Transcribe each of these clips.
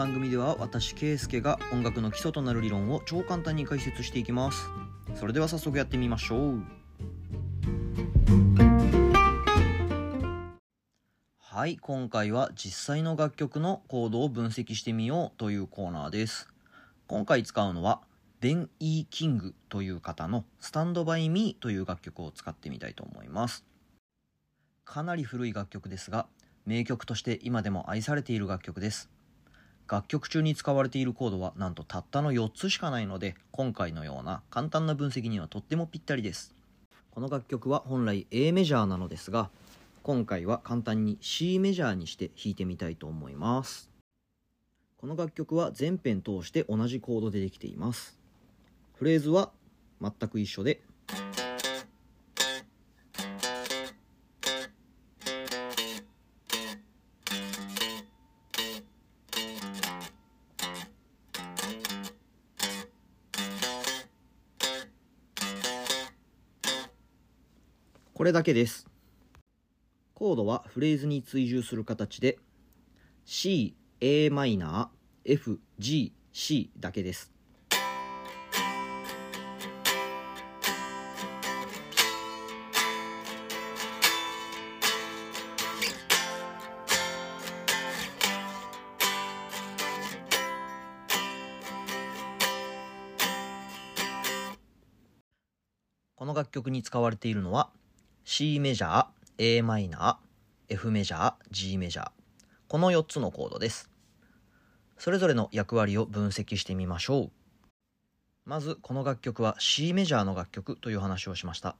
番組では私ケイスケが音楽の基礎となる理論を超簡単に解説していきます。それでは早速やってみましょう。はい今回は実際の楽曲のコードを分析してみようというコーナーです。今回使うのはベン・イー・キングという方の「 Stand By Me」という楽曲を使ってみたいと思います。かなり古い楽曲ですが名曲として今でも愛されている楽曲です。楽曲中に使われているコードはなんとたったの4つしかないので今回のような簡単な分析にはとってもぴったりです。この楽曲は本来 A メジャーなのですが今回は簡単に C メジャーにして弾いてみたいと思います。この楽曲は全編通して同じコードでできています。フレーズは全く一緒でこれだけです。コードはフレーズに追従する形で C、a マイナー F、G、C だけです。この楽曲に使われているのは C メジャー、a マイナー、F メジャー、G メジャー。この4つのコードです。それぞれの役割を分析してみましょう。まず、この楽曲は C メジャーの楽曲という話をしました。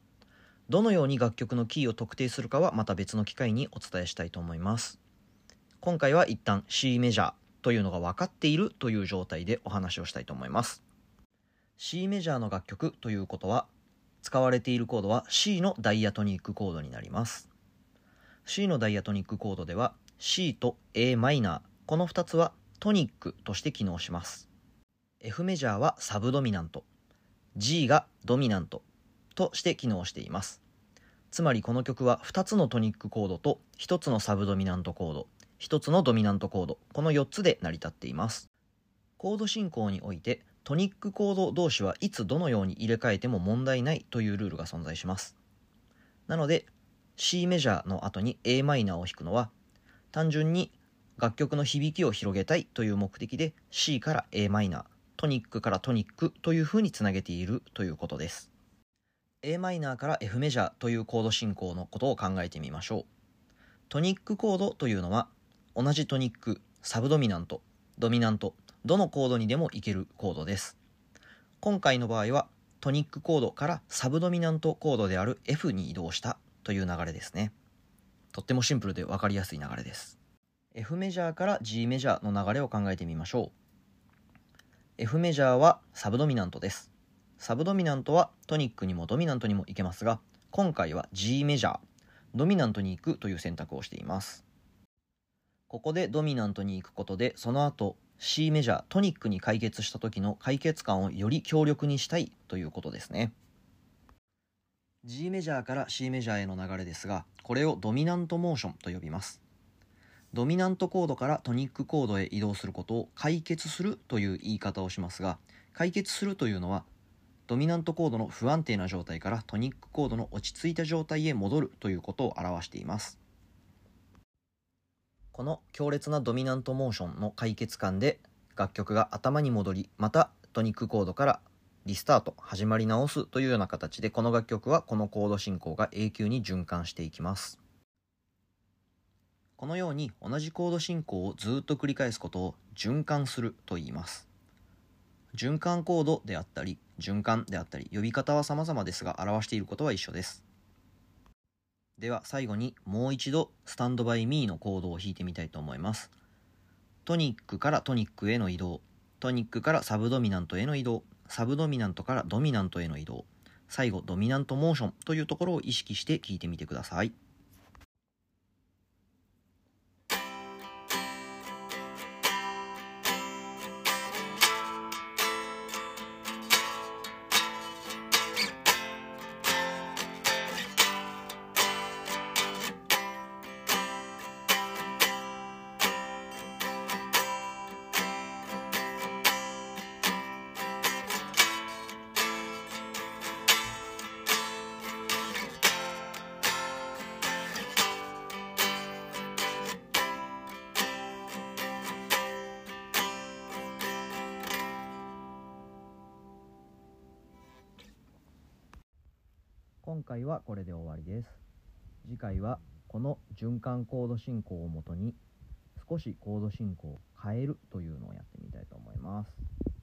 どのように楽曲のキーを特定するかはまた別の機会にお伝えしたいと思います。今回は一旦 C メジャーというのが分かっているという状態でお話をしたいと思います。C メジャーの楽曲ということは使われているコードは C のダイアトニックコードになります。C のダイアトニックコードでは C と a マイナーこの2つはトニックとして機能します。F メジャーはサブドミナント。G がドミナントとして機能しています。つまりこの曲は2つのトニックコードと1つのサブドミナントコード1つのドミナントコードこの4つで成り立っています。コード進行においてトニックコード同士はいつどのように入れ替えても問題ないというルールが存在します。なので C メジャーの後に a マイナーを弾くのは単純に楽曲の響きを広げたいという目的で C から a マイナートニックからトニックというふうにつなげているということです a マイナーから F メジャーというコード進行のことを考えてみましょうトニックコードというのは同じトニックサブドミナントドミナントどのコードにでもいけるコードです。今回の場合はトニックコードからサブドミナントコードである F に移動したという流れですね。とってもシンプルで分かりやすい流れです。F メジャーから G メジャーの流れを考えてみましょう。F メジャーはサブドミナントです。サブドミナントはトニックにもドミナントにもいけますが、今回は G メジャー、ドミナントに行くという選択をしています。ここでドミナントに行くことで、その後 C メジャートニックに解決した時の解決感をより強力にしたいということですね。G メジャーから C メジャーへの流れですがこれをドミナントモーションと呼びます。ドミナントコードからトニックコードへ移動することを解決するという言い方をしますが解決するというのはドミナントコードの不安定な状態からトニックコードの落ち着いた状態へ戻るということを表しています。この強烈なドミナントモーションの解決感で楽曲が頭に戻りまたトニックコードからリスタート始まり直すというような形でこの楽曲はこのコード進行が永久に循環していきます。このように同じコード進行をずっと繰り返すことを循環すると言います。循環コードであったり循環であったり呼び方は様々ですが表していることは一緒です。では最後にもう一度スタンドバイミーのコードを弾いてみたいと思います。トニックからトニックへの移動、トニックからサブドミナントへの移動、サブドミナントからドミナントへの移動、最後ドミナントモーションというところを意識して聴いてみてください。今回はこれで終わりです。次回はこの循環コード進行をもとに少しコード進行を変えるというのをやってみたいと思います。